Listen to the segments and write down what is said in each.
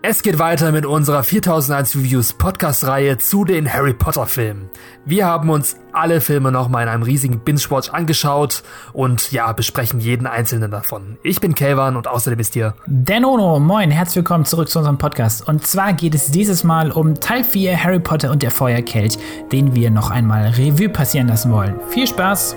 Es geht weiter mit unserer 4001 Reviews Podcast-Reihe zu den Harry Potter-Filmen. Wir haben uns alle Filme nochmal in einem riesigen Binge-Watch angeschaut und ja, besprechen jeden einzelnen davon. Ich bin Kelvan und außerdem ist hier Denono. Moin, herzlich willkommen zurück zu unserem Podcast. Und zwar geht es dieses Mal um Teil 4 Harry Potter und der Feuerkelch, den wir noch einmal Revue passieren lassen wollen. Viel Spaß!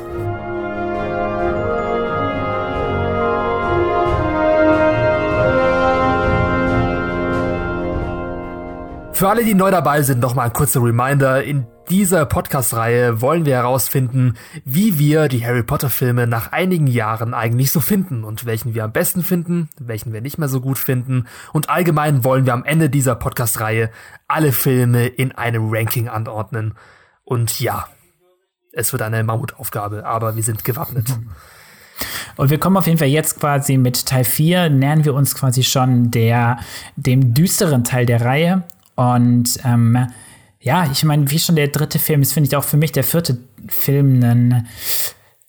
Für alle, die neu dabei sind, noch mal ein kurzer Reminder. In dieser Podcast-Reihe wollen wir herausfinden, wie wir die Harry Potter-Filme nach einigen Jahren eigentlich so finden und welchen wir am besten finden, welchen wir nicht mehr so gut finden. Und allgemein wollen wir am Ende dieser Podcast-Reihe alle Filme in einem Ranking anordnen. Und ja, es wird eine Mammutaufgabe, aber wir sind gewappnet. Und wir kommen auf jeden Fall jetzt quasi mit Teil 4, nähern wir uns quasi schon der, dem düsteren Teil der Reihe. Und ähm, ja, ich meine, wie schon der dritte Film ist, finde ich auch für mich der vierte Film ein,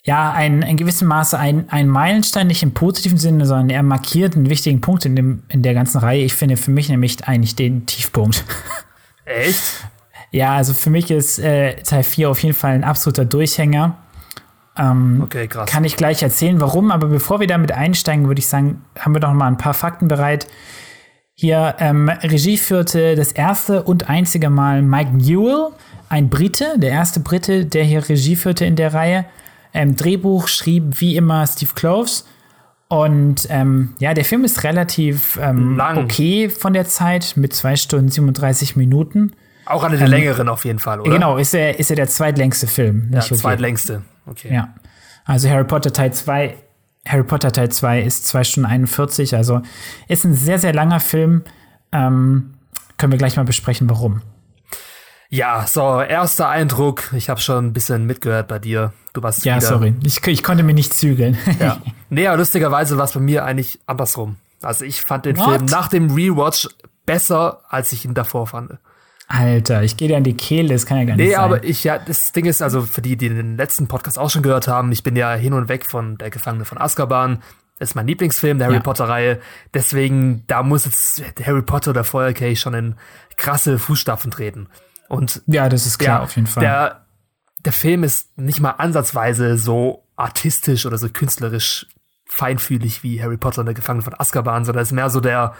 ja, ein, in gewissem Maße ein, ein Meilenstein, nicht im positiven Sinne, sondern er markiert einen wichtigen Punkt in, dem, in der ganzen Reihe. Ich finde für mich nämlich eigentlich den Tiefpunkt. Echt? Ja, also für mich ist äh, Teil 4 auf jeden Fall ein absoluter Durchhänger. Ähm, okay, krass. Kann ich gleich erzählen, warum, aber bevor wir damit einsteigen, würde ich sagen, haben wir doch mal ein paar Fakten bereit. Hier ähm, Regie führte das erste und einzige Mal Mike Newell, ein Brite, der erste Brite, der hier Regie führte in der Reihe. Ähm, Drehbuch schrieb wie immer Steve Kloves. Und ähm, ja, der Film ist relativ ähm, okay von der Zeit mit 2 Stunden 37 Minuten. Auch eine der ähm, längeren auf jeden Fall, oder? Genau, ist er, ist er der zweitlängste Film. Ja, okay. zweitlängste. Okay. Ja. Also Harry Potter Teil 2 Harry Potter Teil 2 ist 2 Stunden 41, also ist ein sehr, sehr langer Film. Ähm, können wir gleich mal besprechen, warum. Ja, so, erster Eindruck. Ich habe schon ein bisschen mitgehört bei dir. Du warst Ja, wieder. sorry. Ich, ich konnte mir nicht zügeln. ja. Nee, aber lustigerweise war es bei mir eigentlich andersrum. Also ich fand den What? Film nach dem Rewatch besser, als ich ihn davor fand. Alter, ich gehe dir an die Kehle, das kann ja gar nicht nee, sein. Nee, aber ich, ja, das Ding ist, also für die, die den letzten Podcast auch schon gehört haben, ich bin ja hin und weg von Der Gefangene von Azkaban. Das ist mein Lieblingsfilm der ja. Harry Potter-Reihe. Deswegen, da muss jetzt Harry Potter oder Feuerkelch schon in krasse Fußstapfen treten. Und ja, das ist klar, der, auf jeden Fall. Der, der Film ist nicht mal ansatzweise so artistisch oder so künstlerisch feinfühlig wie Harry Potter und der Gefangene von Azkaban, sondern ist mehr so der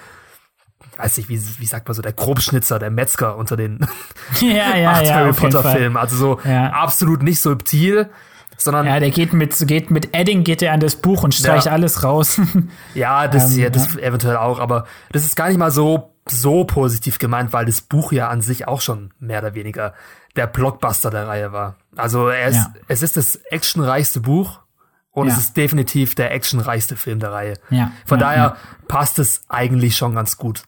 weiß nicht, wie, wie sagt man so, der Grobschnitzer, der Metzger unter den ja, ja, acht ja, Harry Potter-Filmen. Also so absolut nicht subtil, sondern. Ja, der geht mit, geht mit Edding geht er an das Buch und streicht alles raus. ja, das, ähm, das eventuell auch, aber das ist gar nicht mal so, so positiv gemeint, weil das Buch ja an sich auch schon mehr oder weniger der Blockbuster der Reihe war. Also es, ja. es ist das actionreichste Buch und ja. es ist definitiv der actionreichste Film der Reihe. Ja. Von ja, daher passt es eigentlich schon ganz gut.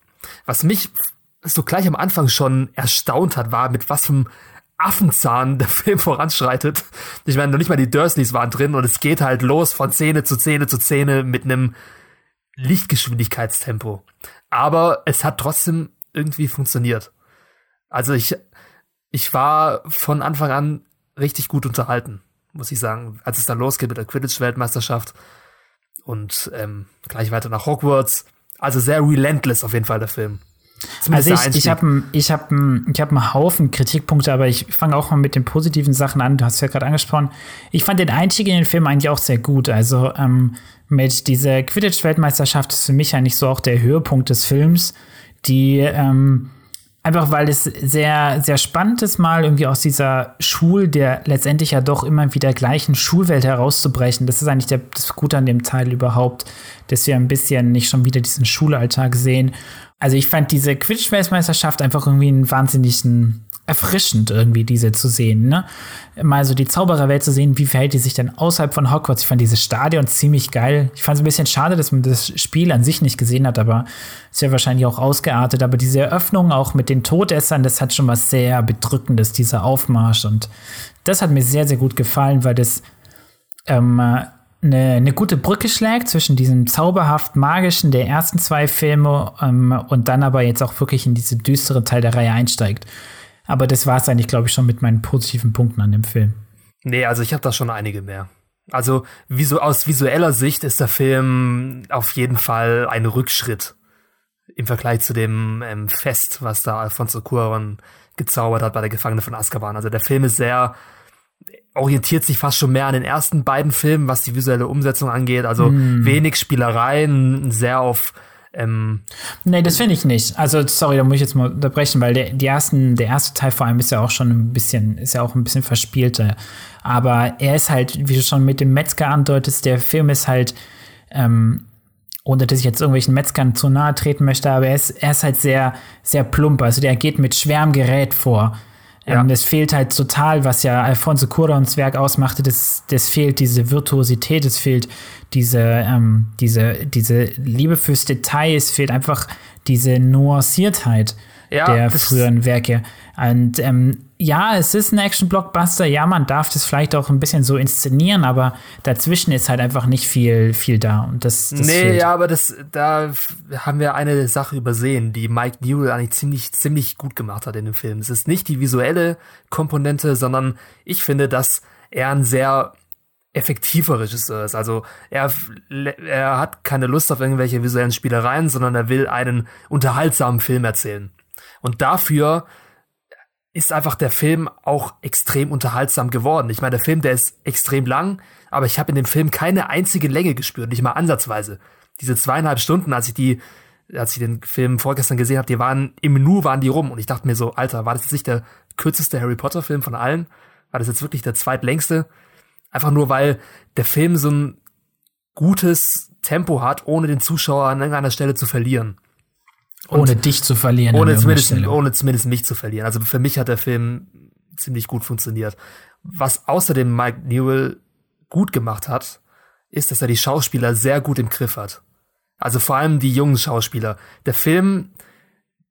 Was mich so gleich am Anfang schon erstaunt hat, war, mit was für Affenzahn der Film voranschreitet. Ich meine, noch nicht mal die Dursleys waren drin und es geht halt los von Szene zu Szene zu Szene mit einem Lichtgeschwindigkeitstempo. Aber es hat trotzdem irgendwie funktioniert. Also ich, ich war von Anfang an richtig gut unterhalten, muss ich sagen. Als es dann losgeht mit der Quidditch-Weltmeisterschaft und ähm, gleich weiter nach Hogwarts. Also sehr relentless auf jeden Fall der Film. Zumindest also ich, ich habe ich hab, ich hab einen Haufen Kritikpunkte, aber ich fange auch mal mit den positiven Sachen an. Du hast es ja gerade angesprochen. Ich fand den Einstieg in den Film eigentlich auch sehr gut. Also ähm, mit dieser Quidditch-Weltmeisterschaft ist für mich eigentlich so auch der Höhepunkt des Films. Die ähm, Einfach weil es sehr, sehr spannend ist, mal irgendwie aus dieser Schul, der letztendlich ja doch immer wieder gleichen Schulwelt herauszubrechen. Das ist eigentlich der, das Gute an dem Teil überhaupt, dass wir ein bisschen nicht schon wieder diesen Schulalltag sehen. Also ich fand diese Quidditch-Weltmeisterschaft einfach irgendwie einen wahnsinnigen erfrischend irgendwie diese zu sehen, ne? Mal so die Zaubererwelt zu sehen, wie verhält die sich denn außerhalb von Hogwarts? Ich fand dieses Stadion ziemlich geil. Ich fand es ein bisschen schade, dass man das Spiel an sich nicht gesehen hat, aber ist ja wahrscheinlich auch ausgeartet. Aber diese Eröffnung auch mit den Todessern, das hat schon was sehr Bedrückendes, dieser Aufmarsch. Und das hat mir sehr, sehr gut gefallen, weil das ähm, eine, eine gute Brücke schlägt zwischen diesem zauberhaft magischen der ersten zwei Filme ähm, und dann aber jetzt auch wirklich in diese düstere Teil der Reihe einsteigt. Aber das war es eigentlich, glaube ich, schon mit meinen positiven Punkten an dem Film. Nee, also ich habe da schon einige mehr. Also visu aus visueller Sicht ist der Film auf jeden Fall ein Rückschritt. im Vergleich zu dem ähm, Fest, was da Alfonso Cuarón gezaubert hat bei der Gefangene von Azkaban. Also der Film ist sehr orientiert sich fast schon mehr an den ersten beiden Filmen, was die visuelle Umsetzung angeht. Also mm. wenig Spielereien, sehr auf ähm nee, das finde ich nicht. Also, sorry, da muss ich jetzt mal unterbrechen, weil der, die ersten, der erste Teil vor allem ist ja auch schon ein bisschen, ist ja auch ein bisschen verspielter. Aber er ist halt, wie du schon mit dem Metzger andeutest, der Film ist halt, ähm, ohne dass ich jetzt irgendwelchen Metzgern zu nahe treten möchte, aber er ist, er ist halt sehr, sehr plump. Also der geht mit schwerem Gerät vor. Ja. Ähm, es fehlt halt total, was ja Alfonso Cuaróns Werk ausmachte, das, das fehlt diese Virtuosität, es fehlt diese, ähm, diese, diese Liebe fürs Detail, es fehlt einfach diese Nuanciertheit ja, der früheren Werke. Und ähm, ja, es ist ein Action-Blockbuster, ja, man darf das vielleicht auch ein bisschen so inszenieren, aber dazwischen ist halt einfach nicht viel, viel da. Und das, das nee, fehlt. ja, aber das, da haben wir eine Sache übersehen, die Mike Newell eigentlich ziemlich, ziemlich gut gemacht hat in dem Film. Es ist nicht die visuelle Komponente, sondern ich finde, dass er ein sehr effektiver Regisseur ist. Also er, er hat keine Lust auf irgendwelche visuellen Spielereien, sondern er will einen unterhaltsamen Film erzählen. Und dafür ist einfach der Film auch extrem unterhaltsam geworden. Ich meine, der Film, der ist extrem lang, aber ich habe in dem Film keine einzige Länge gespürt, nicht mal ansatzweise. Diese zweieinhalb Stunden, als ich die, als ich den Film vorgestern gesehen habe, die waren im Nu waren die rum und ich dachte mir so, Alter, war das jetzt nicht der kürzeste Harry Potter Film von allen? War das jetzt wirklich der zweitlängste? Einfach nur, weil der Film so ein gutes Tempo hat, ohne den Zuschauer an irgendeiner Stelle zu verlieren. Ohne dich zu verlieren. Ohne zumindest, ohne zumindest mich zu verlieren. Also für mich hat der Film ziemlich gut funktioniert. Was außerdem Mike Newell gut gemacht hat, ist, dass er die Schauspieler sehr gut im Griff hat. Also vor allem die jungen Schauspieler. Der Film,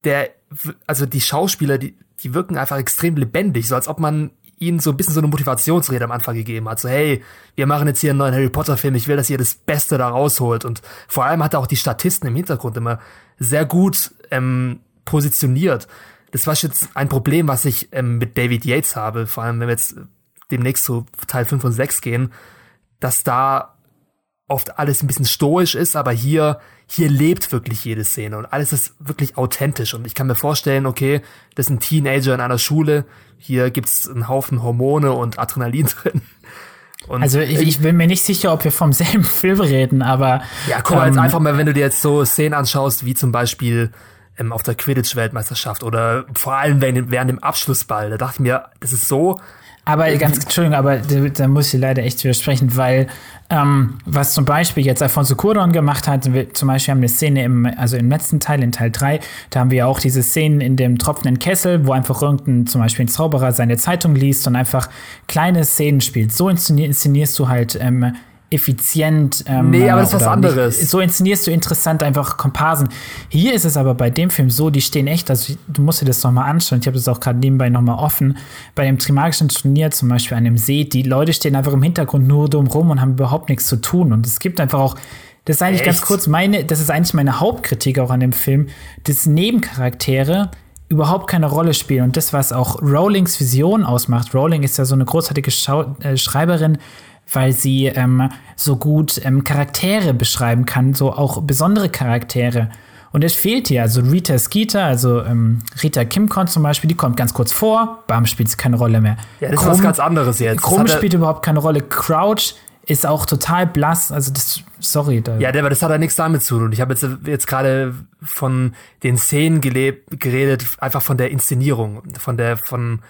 der, also die Schauspieler, die, die wirken einfach extrem lebendig, so als ob man ihnen so ein bisschen so eine Motivationsrede am Anfang gegeben hat. So, hey, wir machen jetzt hier einen neuen Harry Potter Film, ich will, dass ihr das Beste da rausholt. Und vor allem hat er auch die Statisten im Hintergrund immer sehr gut ähm, positioniert. Das war jetzt ein Problem, was ich ähm, mit David Yates habe, vor allem wenn wir jetzt demnächst zu Teil 5 und 6 gehen, dass da oft alles ein bisschen stoisch ist, aber hier, hier lebt wirklich jede Szene und alles ist wirklich authentisch. Und ich kann mir vorstellen, okay, das ist ein Teenager in einer Schule, hier gibt's einen Haufen Hormone und Adrenalin drin. Und also ich, ich, bin mir nicht sicher, ob wir vom selben Film reden, aber. Ja, guck mal, ähm, jetzt einfach mal, wenn du dir jetzt so Szenen anschaust, wie zum Beispiel ähm, auf der Quidditch-Weltmeisterschaft oder vor allem während, während dem Abschlussball, da dachte ich mir, das ist so aber ganz, Entschuldigung, aber da, da muss ich leider echt widersprechen, weil ähm, was zum Beispiel jetzt Alfonso Cuarón gemacht hat, wir, zum Beispiel haben wir eine Szene im, also im letzten Teil, in Teil 3, da haben wir auch diese Szenen in dem tropfenden Kessel, wo einfach irgendein, zum Beispiel ein Zauberer seine Zeitung liest und einfach kleine Szenen spielt. So inszenierst du halt ähm, effizient. Ähm, nee, aber das ist was anderes. Nicht, so inszenierst du interessant einfach Komparsen. Hier ist es aber bei dem Film so, die stehen echt, also du musst dir das nochmal anschauen. Ich habe das auch gerade nebenbei nochmal offen. Bei dem Trimagischen Turnier zum Beispiel an dem See, die Leute stehen einfach im Hintergrund nur dumm rum und haben überhaupt nichts zu tun. Und es gibt einfach auch das ist eigentlich Echt? ganz kurz meine, das ist eigentlich meine Hauptkritik auch an dem Film, dass Nebencharaktere überhaupt keine Rolle spielen. Und das, was auch Rowlings Vision ausmacht. Rowling ist ja so eine großartige Schau äh, Schreiberin, weil sie ähm, so gut ähm, Charaktere beschreiben kann, so auch besondere Charaktere. Und es fehlt hier, also Rita Skeeter, also ähm, Rita Kimcon zum Beispiel, die kommt ganz kurz vor, Bam spielt keine Rolle mehr. Ja, das Krumm, ist was ganz anderes jetzt. Krumm spielt überhaupt keine Rolle. Crouch ist auch total blass, also das, sorry. Da ja, aber das hat ja nichts damit zu tun. Ich habe jetzt, jetzt gerade von den Szenen gelebt, geredet, einfach von der Inszenierung, von der, von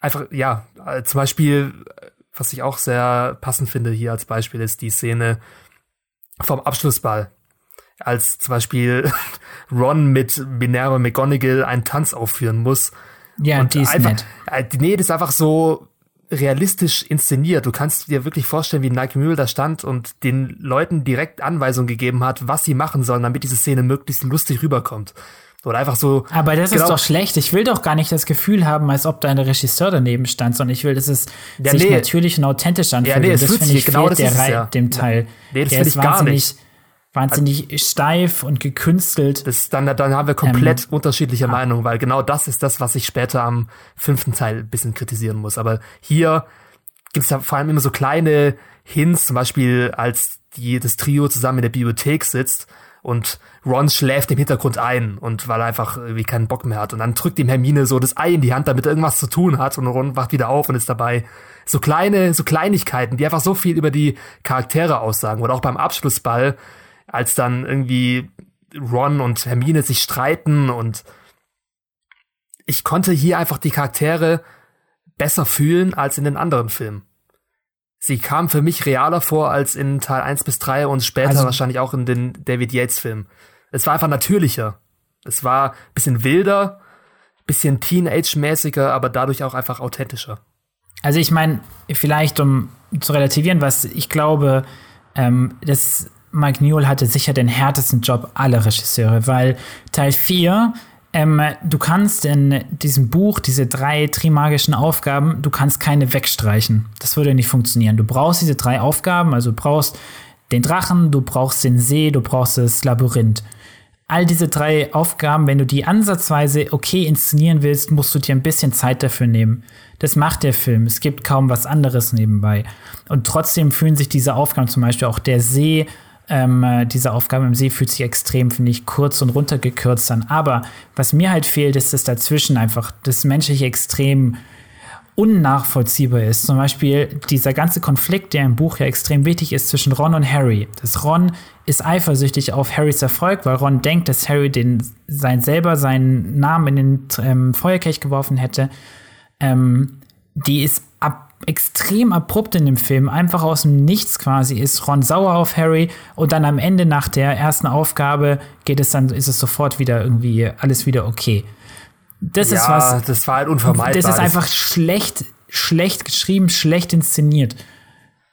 einfach, ja, äh, zum Beispiel was ich auch sehr passend finde hier als Beispiel, ist die Szene vom Abschlussball. Als zum Beispiel Ron mit Minerva McGonagall einen Tanz aufführen muss. Ja, und die ist einfach, nett. Äh, nee, das ist einfach so realistisch inszeniert. Du kannst dir wirklich vorstellen, wie Nike Mühl da stand und den Leuten direkt Anweisungen gegeben hat, was sie machen sollen, damit diese Szene möglichst lustig rüberkommt. Oder einfach so. Aber das genau. ist doch schlecht. Ich will doch gar nicht das Gefühl haben, als ob da ein Regisseur daneben stand, sondern ich will, dass es ja, sich nee. natürlich und authentisch anfühlt. Ja, nee, das finde ich genau das der Reihe, ja. dem Teil. Nee, das finde ich gar nicht. Wahnsinnig also, steif und gekünstelt. Das, dann, dann haben wir komplett ähm, unterschiedliche ah. Meinungen, weil genau das ist das, was ich später am fünften Teil ein bisschen kritisieren muss. Aber hier gibt es ja vor allem immer so kleine Hints, zum Beispiel als die, das Trio zusammen in der Bibliothek sitzt und Ron schläft im Hintergrund ein und weil er einfach irgendwie keinen Bock mehr hat und dann drückt ihm Hermine so das Ei in die Hand, damit er irgendwas zu tun hat und Ron wacht wieder auf und ist dabei. So kleine, so Kleinigkeiten, die einfach so viel über die Charaktere aussagen oder auch beim Abschlussball, als dann irgendwie Ron und Hermine sich streiten und ich konnte hier einfach die Charaktere besser fühlen als in den anderen Filmen. Sie kam für mich realer vor als in Teil 1 bis 3 und später also, wahrscheinlich auch in den David Yates Filmen. Es war einfach natürlicher. Es war ein bisschen wilder, bisschen Teenage-mäßiger, aber dadurch auch einfach authentischer. Also ich meine, vielleicht um zu relativieren, was ich glaube, ähm, das Mike Newell hatte sicher den härtesten Job aller Regisseure, weil Teil 4 ähm, du kannst in diesem Buch diese drei trimagischen Aufgaben, du kannst keine wegstreichen. Das würde nicht funktionieren. Du brauchst diese drei Aufgaben, also du brauchst den Drachen, du brauchst den See, du brauchst das Labyrinth. All diese drei Aufgaben, wenn du die ansatzweise okay inszenieren willst, musst du dir ein bisschen Zeit dafür nehmen. Das macht der Film. Es gibt kaum was anderes nebenbei. Und trotzdem fühlen sich diese Aufgaben, zum Beispiel auch der See, ähm, äh, diese Aufgabe im See fühlt sich extrem, finde ich, kurz und runtergekürzt an. Aber was mir halt fehlt, ist, dass dazwischen einfach das menschliche extrem unnachvollziehbar ist. Zum Beispiel dieser ganze Konflikt, der im Buch ja extrem wichtig ist zwischen Ron und Harry. Das Ron ist eifersüchtig auf Harrys Erfolg, weil Ron denkt, dass Harry den, sein selber seinen Namen in den ähm, Feuerkelch geworfen hätte. Ähm, die ist ab extrem abrupt in dem Film. Einfach aus dem Nichts quasi ist Ron sauer auf Harry und dann am Ende nach der ersten Aufgabe geht es dann, ist es sofort wieder irgendwie alles wieder okay. Das ja, ist was. Das war halt unvermeidbar. Das ist einfach schlecht, schlecht geschrieben, schlecht inszeniert.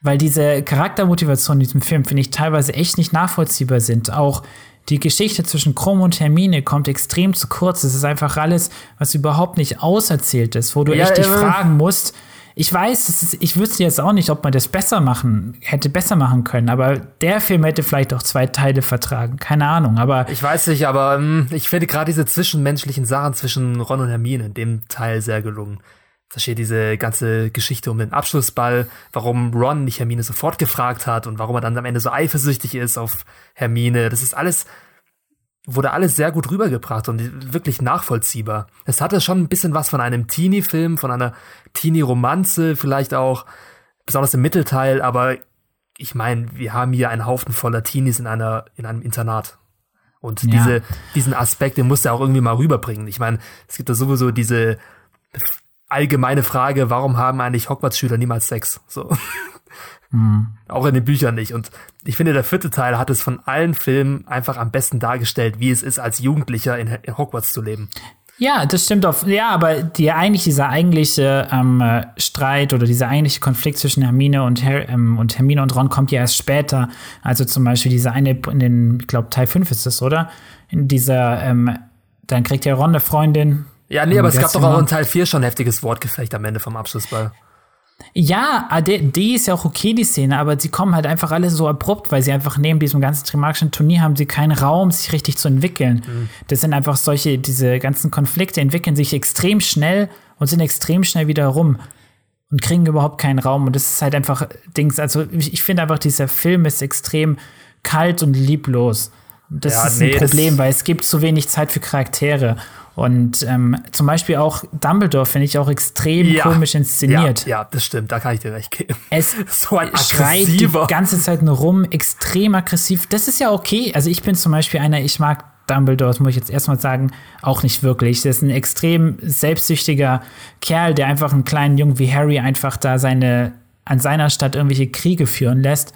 Weil diese Charaktermotivationen in diesem Film, finde ich, teilweise echt nicht nachvollziehbar sind. Auch die Geschichte zwischen Chrom und Hermine kommt extrem zu kurz. Es ist einfach alles, was überhaupt nicht auserzählt ist, wo du ja, echt dich fragen musst, ich weiß, ist, ich wüsste jetzt auch nicht, ob man das besser machen, hätte besser machen können, aber der Film hätte vielleicht auch zwei Teile vertragen. Keine Ahnung, aber. Ich weiß nicht, aber ähm, ich finde gerade diese zwischenmenschlichen Sachen zwischen Ron und Hermine in dem Teil sehr gelungen. Da steht diese ganze Geschichte um den Abschlussball, warum Ron nicht Hermine sofort gefragt hat und warum er dann am Ende so eifersüchtig ist auf Hermine. Das ist alles wurde alles sehr gut rübergebracht und wirklich nachvollziehbar. Es hatte schon ein bisschen was von einem Teenie-Film, von einer Teenie-Romanze, vielleicht auch, besonders im Mittelteil, aber ich meine, wir haben hier einen Haufen voller Teenies in einer, in einem Internat. Und ja. diese, diesen Aspekt, den muss er auch irgendwie mal rüberbringen. Ich meine, es gibt da sowieso diese allgemeine Frage, warum haben eigentlich Hogwarts-Schüler niemals Sex? So. Mhm. Auch in den Büchern nicht. Und ich finde, der vierte Teil hat es von allen Filmen einfach am besten dargestellt, wie es ist, als Jugendlicher in, in Hogwarts zu leben. Ja, das stimmt auch. Ja, aber die eigentlich dieser eigentliche ähm, Streit oder dieser eigentliche Konflikt zwischen Hermine und, Her ähm, und Hermine und Ron kommt ja erst später. Also zum Beispiel diese eine in den, ich glaube Teil 5 ist das, oder? In dieser, ähm, dann kriegt ja Ron eine Freundin. Ja, nee, aber es gab doch auch in Teil 4 schon ein heftiges Wortgefecht am Ende vom Abschlussball. Ja, ah, die, die ist ja auch okay, die Szene, aber sie kommen halt einfach alle so abrupt, weil sie einfach neben diesem ganzen Trimagischen Turnier haben sie keinen Raum, sich richtig zu entwickeln. Mhm. Das sind einfach solche, diese ganzen Konflikte entwickeln sich extrem schnell und sind extrem schnell wieder rum und kriegen überhaupt keinen Raum. Und das ist halt einfach Dings. Also ich, ich finde einfach, dieser Film ist extrem kalt und lieblos. Das ja, ist nee, ein Problem, weil es gibt zu wenig Zeit für Charaktere. Und ähm, zum Beispiel auch Dumbledore finde ich auch extrem ja, komisch inszeniert. Ja, ja, das stimmt, da kann ich dir recht geben. Es so schreit die ganze Zeit nur rum, extrem aggressiv. Das ist ja okay. Also ich bin zum Beispiel einer, ich mag Dumbledore, das muss ich jetzt erstmal sagen, auch nicht wirklich. Das ist ein extrem selbstsüchtiger Kerl, der einfach einen kleinen Jungen wie Harry einfach da seine, an seiner Stadt irgendwelche Kriege führen lässt.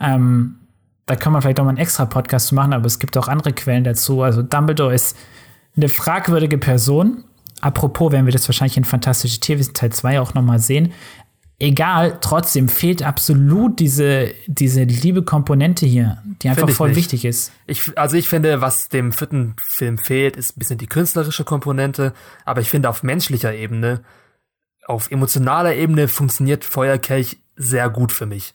Ähm, da kann man vielleicht auch mal einen extra Podcast machen, aber es gibt auch andere Quellen dazu. Also Dumbledore ist eine fragwürdige Person. Apropos, werden wir das wahrscheinlich in Fantastische Tierwesen Teil 2 auch nochmal sehen. Egal, trotzdem fehlt absolut diese, diese liebe Komponente hier, die einfach voll nicht. wichtig ist. Ich, also ich finde, was dem vierten Film fehlt, ist ein bisschen die künstlerische Komponente, aber ich finde auf menschlicher Ebene, auf emotionaler Ebene funktioniert Feuerkelch sehr gut für mich.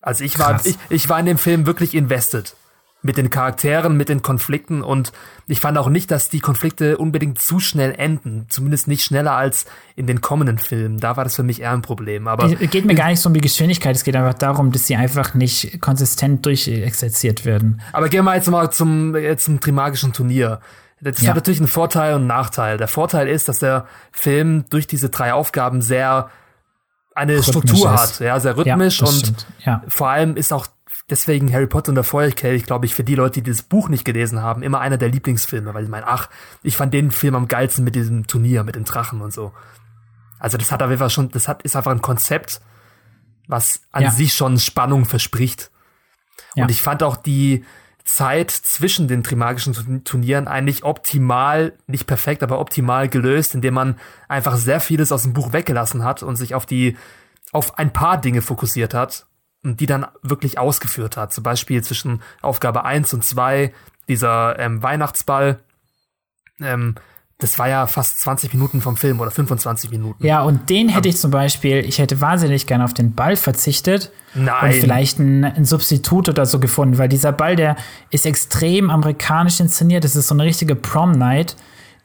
Also ich war, ich, ich war in dem Film wirklich invested. mit den Charakteren, mit den Konflikten und ich fand auch nicht, dass die Konflikte unbedingt zu schnell enden. Zumindest nicht schneller als in den kommenden Filmen. Da war das für mich eher ein Problem. Aber es geht mir gar nicht so um die Geschwindigkeit, es geht einfach darum, dass sie einfach nicht konsistent durchexerziert werden. Aber gehen wir jetzt mal zum, äh, zum Trimagischen Turnier. Das ja. hat natürlich einen Vorteil und einen Nachteil. Der Vorteil ist, dass der Film durch diese drei Aufgaben sehr eine rhythmisch Struktur ist. hat, ja, sehr rhythmisch ja, und ja. vor allem ist auch deswegen Harry Potter und der Feuerkelch, glaube ich, für die Leute, die das Buch nicht gelesen haben, immer einer der Lieblingsfilme, weil ich meine, ach, ich fand den Film am geilsten mit diesem Turnier, mit den Drachen und so. Also das hat auf jeden Fall schon, das hat, ist einfach ein Konzept, was an ja. sich schon Spannung verspricht. Und ich fand auch die Zeit zwischen den Trimagischen Turnieren eigentlich optimal, nicht perfekt, aber optimal gelöst, indem man einfach sehr vieles aus dem Buch weggelassen hat und sich auf die, auf ein paar Dinge fokussiert hat die dann wirklich ausgeführt hat. Zum Beispiel zwischen Aufgabe 1 und 2, dieser ähm, Weihnachtsball. Ähm, das war ja fast 20 Minuten vom Film oder 25 Minuten. Ja, und den hätte ich zum Beispiel, ich hätte wahnsinnig gerne auf den Ball verzichtet Nein. und vielleicht ein, ein, Substitut oder so gefunden, weil dieser Ball, der ist extrem amerikanisch inszeniert. Das ist so eine richtige Prom-Night,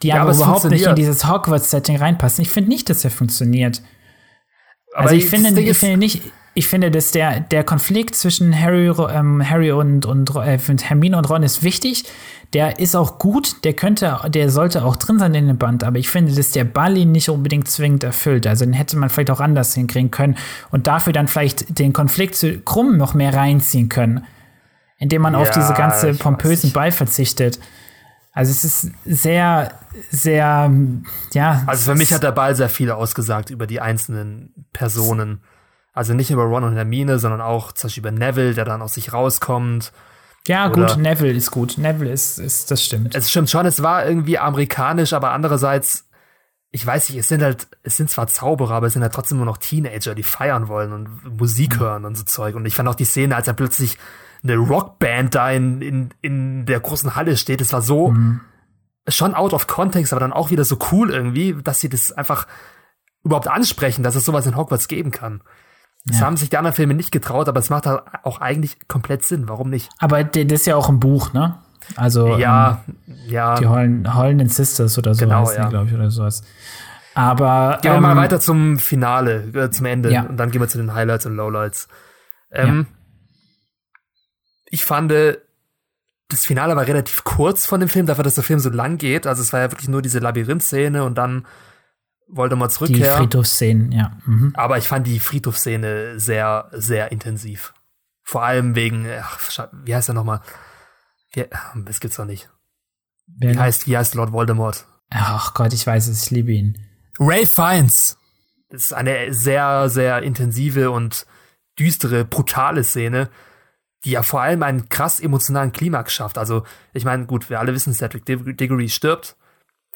die ja, aber, aber überhaupt nicht in dieses Hogwarts-Setting reinpasst. Ich finde nicht, dass er funktioniert. Aber also ich finde, ich finde nicht, ich finde, dass der, der Konflikt zwischen Harry, ähm, Harry und, und äh, Hermine und Ron ist wichtig. Der ist auch gut, der könnte, der sollte auch drin sein in dem Band, aber ich finde, dass der Ball ihn nicht unbedingt zwingend erfüllt. Also den hätte man vielleicht auch anders hinkriegen können und dafür dann vielleicht den Konflikt zu Krumm noch mehr reinziehen können, indem man ja, auf diese ganze pompösen Ball verzichtet. Also es ist sehr, sehr, ja. Also für mich hat der Ball sehr viel ausgesagt über die einzelnen Personen. Also nicht über Ron und Hermine, sondern auch zum Beispiel über Neville, der dann aus sich rauskommt. Ja, Oder gut, Neville ist gut. Neville ist, ist, das stimmt. Es stimmt schon, es war irgendwie amerikanisch, aber andererseits, ich weiß nicht, es sind halt, es sind zwar Zauberer, aber es sind halt trotzdem nur noch Teenager, die feiern wollen und Musik mhm. hören und so Zeug. Und ich fand auch die Szene, als er plötzlich eine Rockband da in, in, in der großen Halle steht, es war so mhm. schon out of context, aber dann auch wieder so cool irgendwie, dass sie das einfach überhaupt ansprechen, dass es sowas in Hogwarts geben kann. Das ja. haben sich die anderen Filme nicht getraut, aber es macht halt auch eigentlich komplett Sinn. Warum nicht? Aber das ist ja auch ein Buch, ne? Also ja, ähm, ja. Die Heulenden Sisters oder so genau, heißt ja. glaube ich, oder sowas. Aber gehen wir mal ähm, weiter zum Finale, äh, zum Ende ja. und dann gehen wir zu den Highlights und Lowlights. Ähm, ja. Ich fand, das Finale war relativ kurz von dem Film, dafür, dass der Film so lang geht. Also es war ja wirklich nur diese Labyrinth-Szene und dann Voldemorts Rückkehr. Die Friedhofsszenen, ja. Mhm. Aber ich fand die Friedhofsszene sehr, sehr intensiv. Vor allem wegen, ach, wie heißt er nochmal? Das gibt's doch nicht. Wer wie heißt, wie heißt Lord Voldemort? Ach Gott, ich weiß es, ich liebe ihn. Ray Fiennes. Das ist eine sehr, sehr intensive und düstere, brutale Szene, die ja vor allem einen krass emotionalen Klimax schafft. Also, ich meine, gut, wir alle wissen, Cedric Diggory stirbt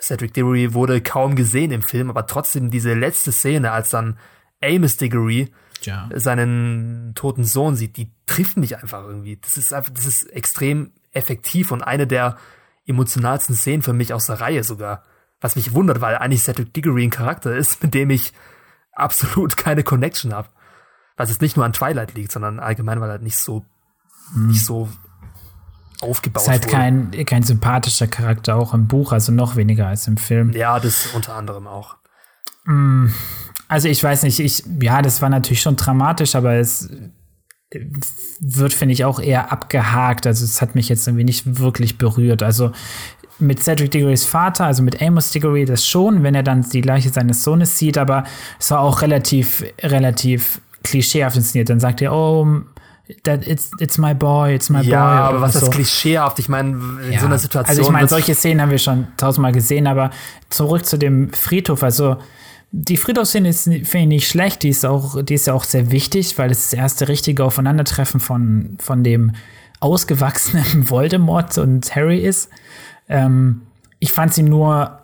Cedric Diggory wurde kaum gesehen im Film, aber trotzdem diese letzte Szene, als dann Amos Diggory ja. seinen toten Sohn sieht, die trifft mich einfach irgendwie. Das ist einfach, das ist extrem effektiv und eine der emotionalsten Szenen für mich aus der Reihe sogar. Was mich wundert, weil eigentlich Cedric Diggory ein Charakter ist, mit dem ich absolut keine Connection habe. Was jetzt nicht nur an Twilight liegt, sondern allgemein, weil er nicht so, hm. nicht so aufgebaut ist halt wurde. kein, kein sympathischer Charakter auch im Buch, also noch weniger als im Film. Ja, das unter anderem auch. Mm, also ich weiß nicht, ich, ja, das war natürlich schon dramatisch, aber es wird, finde ich, auch eher abgehakt. Also es hat mich jetzt irgendwie nicht wirklich berührt. Also mit Cedric Diggorys Vater, also mit Amos Diggory, das schon, wenn er dann die Leiche seines Sohnes sieht, aber es war auch relativ, relativ klischeehaft inszeniert. Dann sagt er, oh, that it's, it's my boy, it's my ja, boy. Ja, aber was so. ist klischeehaft? Ich meine, in ja. so einer Situation. Also ich meine, solche Szenen haben wir schon tausendmal gesehen, aber zurück zu dem Friedhof. Also die Friedhofsszene ist, finde ich, nicht schlecht. Die ist auch, die ist ja auch sehr wichtig, weil es das erste richtige Aufeinandertreffen von, von dem ausgewachsenen Voldemort und Harry ist. Ähm, ich fand sie nur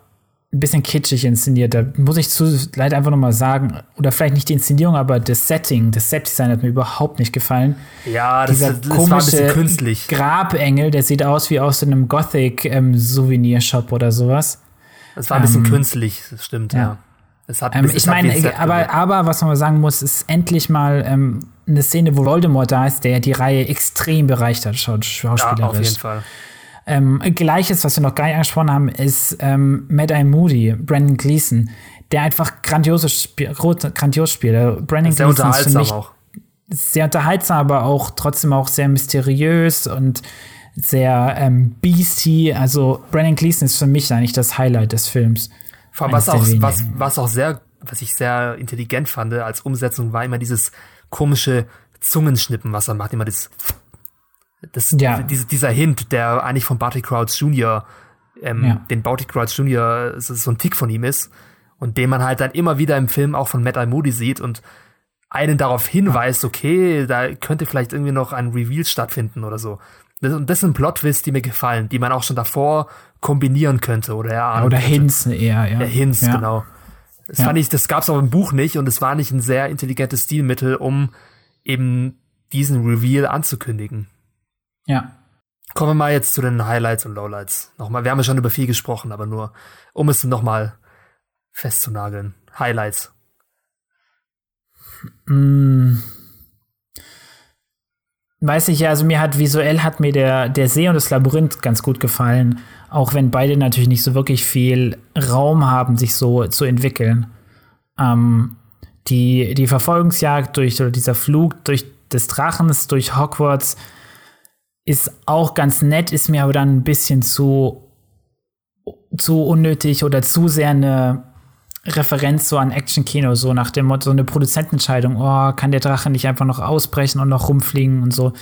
ein bisschen kitschig inszeniert. Da muss ich zu leider einfach nochmal sagen, oder vielleicht nicht die Inszenierung, aber das Setting, das Setdesign hat mir überhaupt nicht gefallen. Ja, das, Dieser das komische war ein bisschen künstlich. Grabengel, der sieht aus wie aus einem Gothic-Souvenir-Shop ähm, oder sowas. Das war ein bisschen ähm, künstlich, das stimmt, ja. ja. Es hat, ähm, ich meine, aber, aber was man mal sagen muss, ist endlich mal ähm, eine Szene, wo Voldemort da ist, der die Reihe extrem bereicht hat, schauspielerisch. Ja, auf jeden Fall. Ähm, Gleiches, was wir noch gar nicht angesprochen haben, ist ähm, Mad Eye Moody, Brandon Gleason, der einfach grandiose Spiel, grandios spielt. Brandon sehr Gleason ist für mich auch. Sehr unterhaltsam, aber auch trotzdem auch sehr mysteriös und sehr ähm, beastie. Also Brandon Gleason ist für mich eigentlich das Highlight des Films. Vor allem, was auch, was, was auch sehr, was ich sehr intelligent fand als Umsetzung, war immer dieses komische Zungenschnippen, was er macht. Immer das das, ja. diese, dieser Hint, der eigentlich von Barty Crouch Jr., ähm, ja. den Barty Crouch Jr. so ein Tick von ihm ist und den man halt dann immer wieder im Film auch von Matt I. Moody sieht und einen darauf hinweist, okay, da könnte vielleicht irgendwie noch ein Reveal stattfinden oder so. Das, und das sind Plot-Twists, die mir gefallen, die man auch schon davor kombinieren könnte oder ja. Oder Hints eher, ja. ja Hints, ja. genau. Das ja. fand ich, das gab's auch im Buch nicht und es war nicht ein sehr intelligentes Stilmittel, um eben diesen Reveal anzukündigen. Ja. Kommen wir mal jetzt zu den Highlights und Lowlights. Nochmal, wir haben ja schon über viel gesprochen, aber nur, um es nochmal festzunageln. Highlights. Mm. Weiß ich ja, also mir hat visuell hat mir der, der See und das Labyrinth ganz gut gefallen. Auch wenn beide natürlich nicht so wirklich viel Raum haben, sich so zu entwickeln. Ähm, die, die Verfolgungsjagd durch, oder dieser Flug durch des Drachens durch Hogwarts ist auch ganz nett, ist mir aber dann ein bisschen zu, zu unnötig oder zu sehr eine Referenz so an Action-Kino, so nach dem Motto, so eine Produzentenentscheidung, oh, kann der Drache nicht einfach noch ausbrechen und noch rumfliegen und so.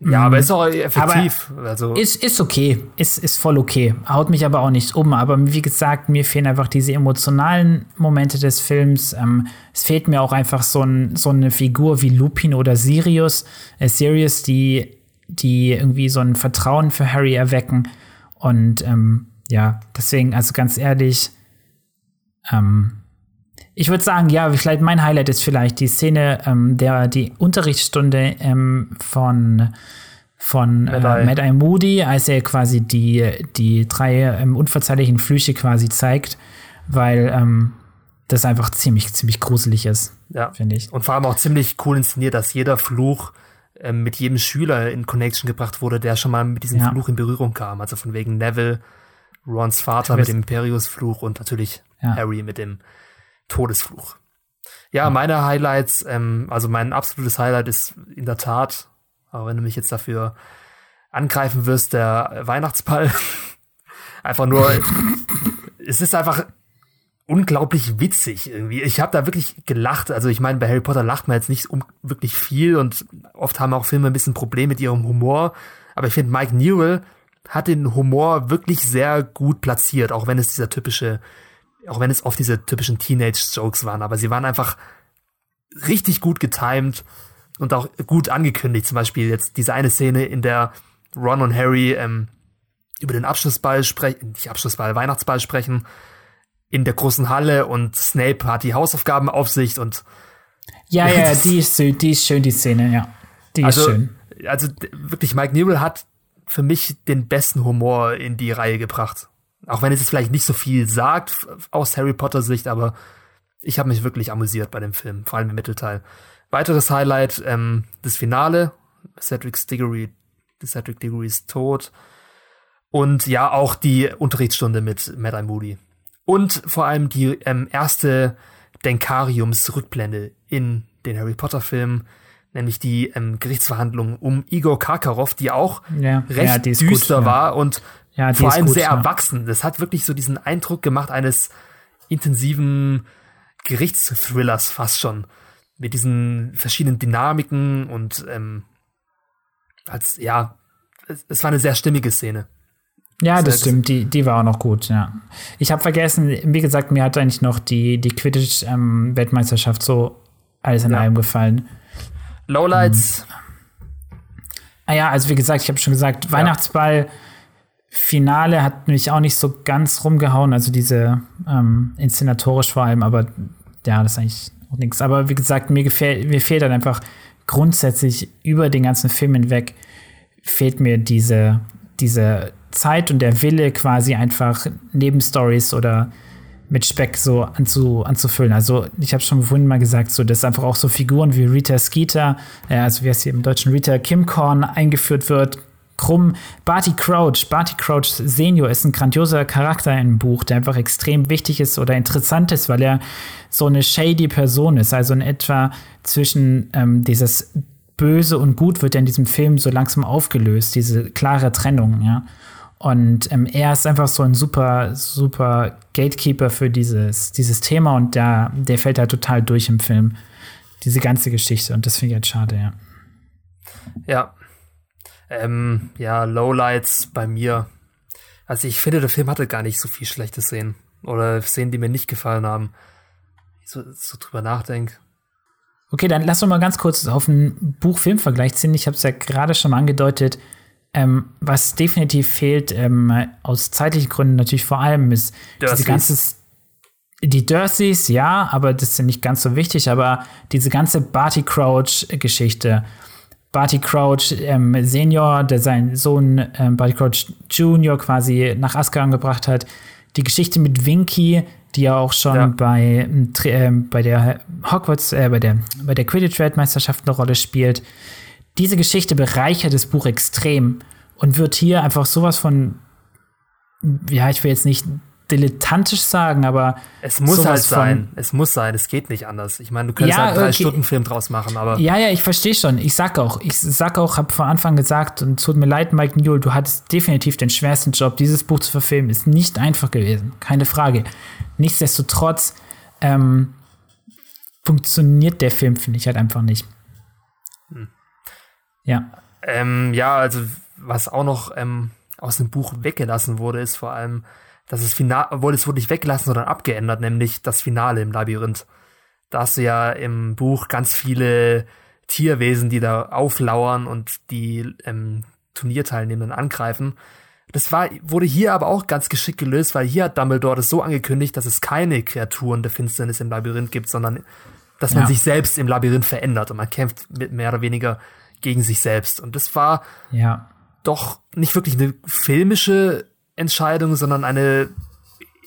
Ja, aber ist auch effektiv. Aber also. Ist, ist okay. Ist, ist voll okay. Haut mich aber auch nicht um. Aber wie gesagt, mir fehlen einfach diese emotionalen Momente des Films. Ähm, es fehlt mir auch einfach so, ein, so eine Figur wie Lupin oder Sirius, äh, Sirius, die die irgendwie so ein Vertrauen für Harry erwecken. Und ähm, ja, deswegen, also ganz ehrlich, ähm, ich würde sagen, ja, vielleicht mein Highlight ist vielleicht die Szene ähm, der die Unterrichtsstunde ähm, von von äh, Mad Eye Moody, als er quasi die die drei ähm, unverzeihlichen Flüche quasi zeigt, weil ähm, das einfach ziemlich ziemlich gruselig ist, ja. finde ich. Und vor allem auch ziemlich cool inszeniert, dass jeder Fluch ähm, mit jedem Schüler in Connection gebracht wurde, der schon mal mit diesem ja. Fluch in Berührung kam. Also von wegen Neville, Rons Vater mit dem Imperius-Fluch und natürlich ja. Harry mit dem Todesfluch. Ja, meine Highlights, ähm, also mein absolutes Highlight ist in der Tat, aber wenn du mich jetzt dafür angreifen wirst, der Weihnachtsball. einfach nur, es ist einfach unglaublich witzig irgendwie. Ich habe da wirklich gelacht. Also ich meine, bei Harry Potter lacht man jetzt nicht um wirklich viel und oft haben auch Filme ein bisschen Probleme mit ihrem Humor. Aber ich finde, Mike Newell hat den Humor wirklich sehr gut platziert, auch wenn es dieser typische, auch wenn es oft diese typischen Teenage-Jokes waren. Aber sie waren einfach richtig gut getimed und auch gut angekündigt. Zum Beispiel jetzt diese eine Szene, in der Ron und Harry ähm, über den Abschlussball sprechen, nicht Abschlussball, Weihnachtsball sprechen in der großen Halle und Snape hat die Hausaufgabenaufsicht und ja, ja, die ist, die ist schön, die Szene, ja. Die also, ist schön. Also wirklich, Mike Newell hat für mich den besten Humor in die Reihe gebracht. Auch wenn es jetzt vielleicht nicht so viel sagt aus Harry Potter Sicht, aber ich habe mich wirklich amüsiert bei dem Film, vor allem im Mittelteil. Weiteres Highlight, ähm, das Finale, Cedric Diggory, Cedric Diggory ist tot. Und ja, auch die Unterrichtsstunde mit Mad Eye Moody. Und vor allem die ähm, erste Denkariums-Rückblende in den Harry Potter-Filmen, nämlich die ähm, Gerichtsverhandlung um Igor Karkaroff, die auch ja, recht ja, die düster gut, war ja. und vor allem gut, sehr erwachsen. Das hat wirklich so diesen Eindruck gemacht eines intensiven Gerichtsthrillers fast schon. Mit diesen verschiedenen Dynamiken und ähm, als, ja, es, es war eine sehr stimmige Szene. Ja, das stimmt, die, die war auch noch gut, ja. Ich habe vergessen, wie gesagt, mir hat eigentlich noch die, die Quidditch-Weltmeisterschaft ähm, so alles in ja. einem gefallen. Lowlights. Mhm. Ah ja, also wie gesagt, ich habe schon gesagt, ja. Weihnachtsball, Finale hat mich auch nicht so ganz rumgehauen, also diese ähm, inszenatorisch vor allem, aber ja, das ist eigentlich auch nichts. Aber wie gesagt, mir gefällt, mir fehlt dann einfach grundsätzlich über den ganzen Film hinweg fehlt mir diese, diese Zeit und der Wille quasi einfach Nebenstories oder mit Speck so anzu, anzufüllen. Also ich habe schon vorhin mal gesagt, so dass einfach auch so Figuren wie Rita Skeeter, äh, also wie es hier im deutschen Rita Kimcorn eingeführt wird, Krumm, Barty Crouch. Barty Crouch Senior ist ein grandioser Charakter im Buch, der einfach extrem wichtig ist oder interessant ist, weil er so eine shady Person ist. Also in etwa zwischen ähm, dieses Böse und Gut wird ja in diesem Film so langsam aufgelöst, diese klare Trennung, ja. Und ähm, er ist einfach so ein super, super Gatekeeper für dieses, dieses Thema und der, der fällt da total durch im Film. Diese ganze Geschichte. Und das finde ich halt schade, ja. Ja. Ähm, ja, Lowlights bei mir. Also ich finde, der Film hatte gar nicht so viel schlechte Szenen. Oder Szenen, die mir nicht gefallen haben. So, so drüber nachdenke. Okay, dann lass uns mal ganz kurz auf einen Buch-Film-Vergleich ziehen. Ich habe es ja gerade schon mal angedeutet. Ähm, was definitiv fehlt, ähm, aus zeitlichen Gründen natürlich vor allem, ist Dursleys. diese ganze die Dursleys, ja, aber das sind nicht ganz so wichtig, aber diese ganze Barty Crouch-Geschichte. Barty Crouch ähm, Senior, der seinen Sohn ähm, Barty Crouch Junior quasi nach Azkaban gebracht hat. Die Geschichte mit Winky, die ja auch schon ja. bei, äh, bei der Hogwarts, äh, bei der, bei der Quidditch-Weltmeisterschaft eine Rolle spielt diese Geschichte bereichert das Buch extrem und wird hier einfach sowas von, ja, ich will jetzt nicht dilettantisch sagen, aber es muss halt sein. Es muss sein. Es geht nicht anders. Ich meine, du könntest ja, halt drei okay. Stunden Film draus machen, aber ja, ja, ich verstehe schon. Ich sag auch, ich sag auch, habe von Anfang gesagt und tut mir leid, Mike Newell, du hattest definitiv den schwersten Job. Dieses Buch zu verfilmen ist nicht einfach gewesen, keine Frage. Nichtsdestotrotz ähm, funktioniert der Film finde ich halt einfach nicht. Ja. Ähm, ja, also was auch noch ähm, aus dem Buch weggelassen wurde, ist vor allem, dass das Finale, obwohl es wurde nicht weggelassen, sondern abgeändert, nämlich das Finale im Labyrinth. Da hast du ja im Buch ganz viele Tierwesen, die da auflauern und die ähm, Turnierteilnehmenden angreifen. Das war, wurde hier aber auch ganz geschickt gelöst, weil hier hat Dumbledore das so angekündigt, dass es keine Kreaturen der Finsternis im Labyrinth gibt, sondern dass man ja. sich selbst im Labyrinth verändert und man kämpft mit mehr oder weniger gegen sich selbst. Und das war ja. doch nicht wirklich eine filmische Entscheidung, sondern eine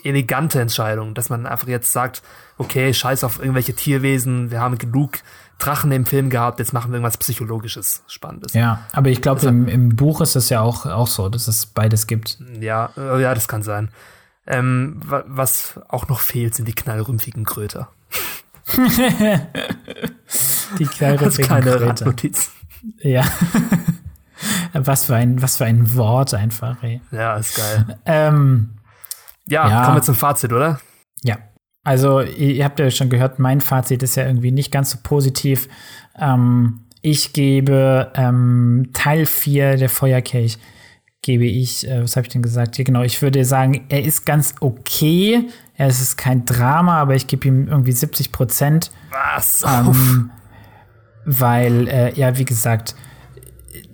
elegante Entscheidung, dass man einfach jetzt sagt, okay, scheiß auf irgendwelche Tierwesen, wir haben genug Drachen im Film gehabt, jetzt machen wir irgendwas Psychologisches, Spannendes. Ja, aber ich glaube, im, im, Buch ist es ja auch, auch so, dass es beides gibt. Ja, äh, ja, das kann sein. Ähm, was auch noch fehlt, sind die knallrümpfigen Kröter. die knallrümpfigen Kröter. Randnotiz. Ja. was, für ein, was für ein Wort einfach, ey. Ja, ist geil. Ähm, ja, ja, kommen wir zum Fazit, oder? Ja. Also, ihr habt ja schon gehört, mein Fazit ist ja irgendwie nicht ganz so positiv. Ähm, ich gebe ähm, Teil 4 der Feuerkelch, gebe ich, äh, was habe ich denn gesagt? Ja, genau, ich würde sagen, er ist ganz okay. Es ist kein Drama, aber ich gebe ihm irgendwie 70 Prozent. Was? Ähm, weil, äh, ja, wie gesagt,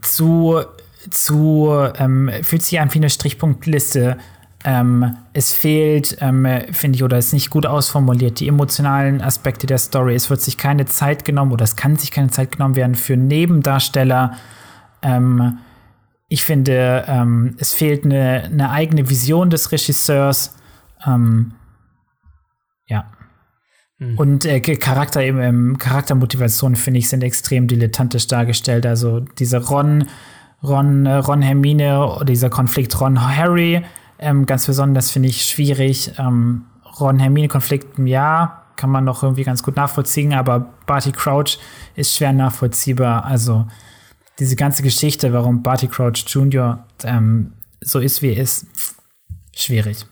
zu, zu ähm, fühlt sich an wie eine Strichpunktliste. Ähm, es fehlt, ähm, finde ich, oder ist nicht gut ausformuliert, die emotionalen Aspekte der Story. Es wird sich keine Zeit genommen oder es kann sich keine Zeit genommen werden für Nebendarsteller. Ähm, ich finde, ähm, es fehlt eine, eine, eigene Vision des Regisseurs. Ähm, ja. Mhm. Und äh, Charakter ähm, Charaktermotivationen, finde ich, sind extrem dilettantisch dargestellt. Also diese Ron, Ron, äh, Ron Hermine, dieser Konflikt Ron Harry, ähm, ganz besonders finde ich schwierig. Ähm, Ron Hermine-Konflikt, ja, kann man noch irgendwie ganz gut nachvollziehen, aber Barty Crouch ist schwer nachvollziehbar. Also diese ganze Geschichte, warum Barty Crouch Jr. Ähm, so ist, wie er ist, schwierig.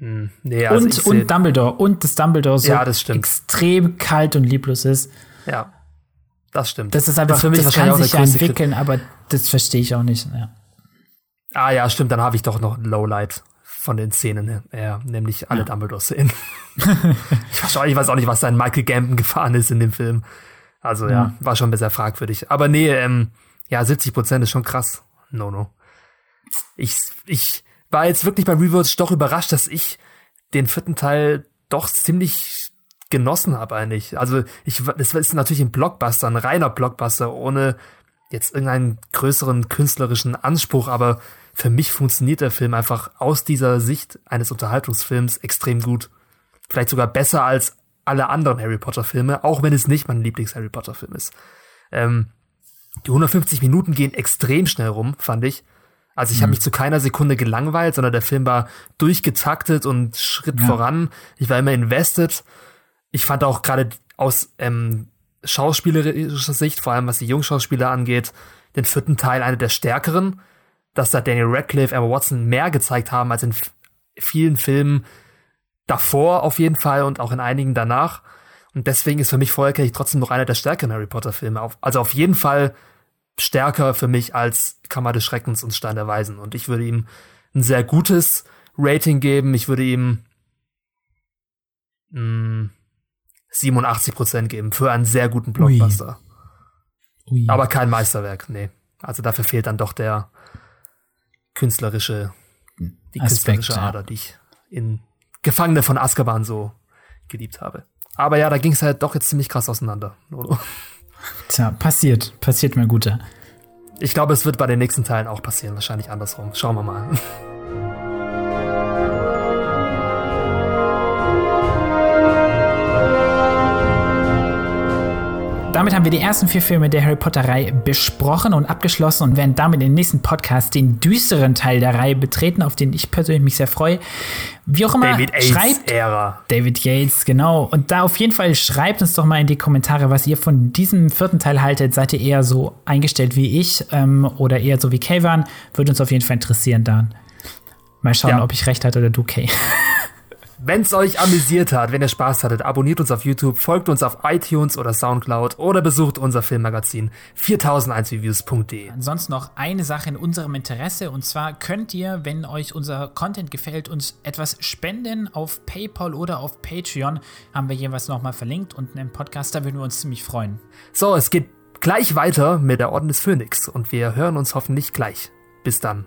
Hm, nee, also und, und Dumbledore. Und dass Dumbledore so ja, extrem kalt und lieblos ist. Ja, das stimmt. Das ist einfach, das, für mich das kann sich ja entwickeln, aber das verstehe ich auch nicht. Ja. Ah ja, stimmt, dann habe ich doch noch ein Lowlight von den Szenen her, nämlich alle ja. Dumbledore-Szenen. ich, weiß auch, ich weiß auch nicht, was da in Michael Gambon gefahren ist in dem Film. Also ja, ja war schon bisschen fragwürdig. Aber nee, ähm, ja, 70 Prozent ist schon krass. No, no. Ich, ich, war jetzt wirklich bei Rewatch doch überrascht, dass ich den vierten Teil doch ziemlich genossen habe eigentlich. Also ich, das ist natürlich ein Blockbuster, ein reiner Blockbuster, ohne jetzt irgendeinen größeren künstlerischen Anspruch, aber für mich funktioniert der Film einfach aus dieser Sicht eines Unterhaltungsfilms extrem gut. vielleicht sogar besser als alle anderen Harry Potter Filme, auch wenn es nicht mein Lieblings Harry Potter Film ist. Ähm, die 150 Minuten gehen extrem schnell rum, fand ich. Also ich mhm. habe mich zu keiner Sekunde gelangweilt, sondern der Film war durchgetaktet und Schritt ja. voran. Ich war immer invested. Ich fand auch gerade aus ähm, schauspielerischer Sicht, vor allem was die Jungschauspieler angeht, den vierten Teil einer der stärkeren, dass da Daniel Radcliffe, Emma Watson mehr gezeigt haben als in vielen Filmen davor auf jeden Fall und auch in einigen danach. Und deswegen ist für mich Feuerkelch trotzdem noch einer der stärkeren Harry Potter Filme. Also auf jeden Fall stärker für mich als Kammer des Schreckens und Stein der Weisen. Und ich würde ihm ein sehr gutes Rating geben. Ich würde ihm mh, hm, 87 Prozent geben für einen sehr guten Blockbuster. Ui. Ui. Aber kein Meisterwerk, nee. Also dafür fehlt dann doch der künstlerische, die Aspekt, künstlerische Ader, die ich in Gefangene von Azkaban so geliebt habe. Aber ja, da ging es halt doch jetzt ziemlich krass auseinander. Tja, passiert. Passiert mir guter. Ich glaube, es wird bei den nächsten Teilen auch passieren. Wahrscheinlich andersrum. Schauen wir mal. Damit haben wir die ersten vier Filme der Harry Potter-Reihe besprochen und abgeschlossen und werden damit im nächsten Podcast den düsteren Teil der Reihe betreten, auf den ich persönlich mich sehr freue. Wie auch immer, David schreibt Ära. David Yates, genau. Und da auf jeden Fall schreibt uns doch mal in die Kommentare, was ihr von diesem vierten Teil haltet. Seid ihr eher so eingestellt wie ich ähm, oder eher so wie Kay waren? Würde uns auf jeden Fall interessieren dann. Mal schauen, ja. ob ich recht hatte oder du, Kay. Wenn es euch amüsiert hat, wenn ihr Spaß hattet, abonniert uns auf YouTube, folgt uns auf iTunes oder Soundcloud oder besucht unser Filmmagazin 4001reviews.de. Ansonsten noch eine Sache in unserem Interesse und zwar könnt ihr, wenn euch unser Content gefällt, uns etwas spenden auf PayPal oder auf Patreon. Haben wir jeweils nochmal verlinkt unten im Podcast, da würden wir uns ziemlich freuen. So, es geht gleich weiter mit der Orden des Phönix und wir hören uns hoffentlich gleich. Bis dann.